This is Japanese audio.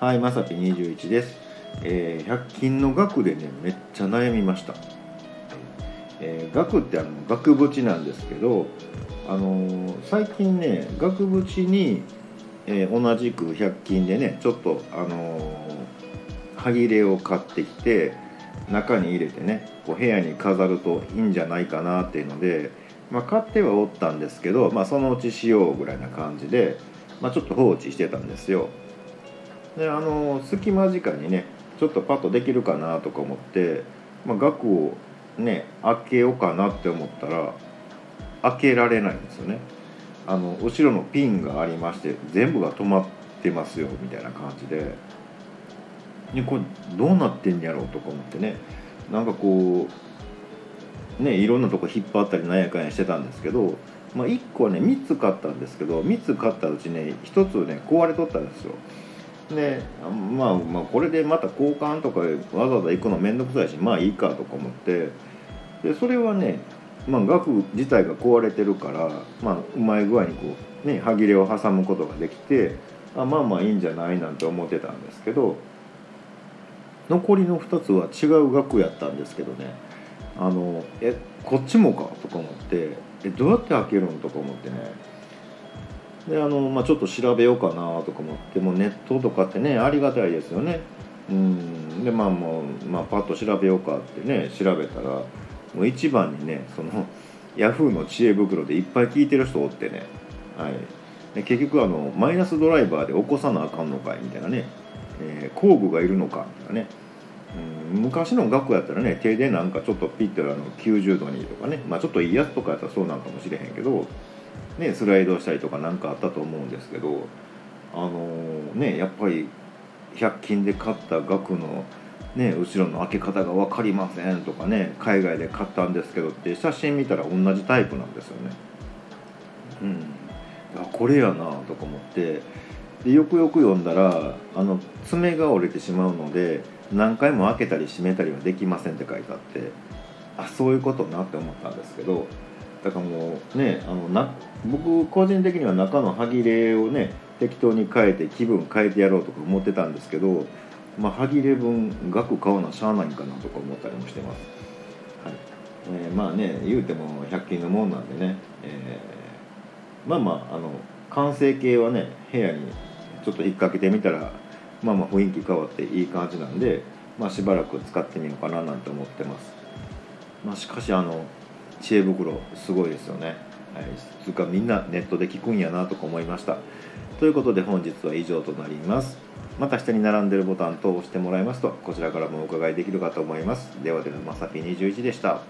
はい、まさぴ21です。えー、100均の額でね、めっちゃ悩みました。えー、額ってあの額縁なんですけど、あのー最近ね、額縁に、えー同じく100均でね、ちょっとあのー歯切れを買ってきて、中に入れてね、こう部屋に飾るといいんじゃないかなっていうので、まあ、買ってはおったんですけど、まあ、そのうちしようぐらいな感じで、まあ、ちょっと放置してたんですよ。であの隙間時間にねちょっとパッとできるかなとか思って、まあ、額をね開けようかなって思ったら開けられないんですよね。あの後ろのピンがありまして全部が止まってますよみたいな感じで。でこれどうなってんやろうとか思ってね。なんかこうねいろんなとこ引っ張ったりなんやかんやしてたんですけど、まあ、1個はね3つ買ったんですけど3つ買ったうちね1つね壊れとったんですよ。でまあまあこれでまた交換とかわざわざ行くの面倒くさいしまあいいかとか思って。でそれはねまあ額自体が壊れてるから、まあ、うまい具合にこうね歯切れを挟むことができてあまあまあいいんじゃないなんて思ってたんですけど残りの2つは違う額やったんですけどね。あのえこっちもかとか思ってえどうやって開けるんとか思ってね。であの、まあ、ちょっと調べようかなとか思ってもネットとかってねありがたいですよね。うん。でまあもう、まあ、パッと調べようかってね調べたらもう一番にねそのヤフーの知恵袋でいっぱい聞いてる人おってね、はい、で結局あのマイナスドライバーで起こさなあかんのかいみたいなね、えー工具がいるのかみたいなね。うん。昔の額やったらね手でなんかちょっとピッてあの90度にとかね、まあ、ちょっといいやつとかやったらそうなんかもしれへんけど、ね、スライドしたりとかなんかあったと思うんですけどあのーねやっぱり100均で買った額の、ね、後ろの開け方が分かりませんとかね海外で買ったんですけどって写真見たら同じタイプなんですよね。うん、あこれやなとか思ってでよくよく読んだらあの爪が折れてしまうので何回も開けたり閉めたりはできませんって書いてあってあそういうことなって思ったんですけどだからもうねあのな僕個人的には中の歯切れをね適当に変えて気分変えてやろうとか思ってたんですけど、まあ、歯切れ分額買うのはしゃあないんかなとか思ったりもしてます、はい。えーまあね言うても100均のもんなんでね、えーまあまああの完成形はね部屋にちょっと引っ掛けてみたらまあまあ雰囲気変わっていい感じなんで、まあ、しばらく使ってみようかななんて思ってます、まあ、しかしあの知恵袋すごいですよね、はい、つうかみんなネットで聞くんやなとか思いました。ということで本日は以上となります。また下に並んでるボタンと押してもらいますとこちらからもお伺いできるかと思います。ではではまさぴ21でした。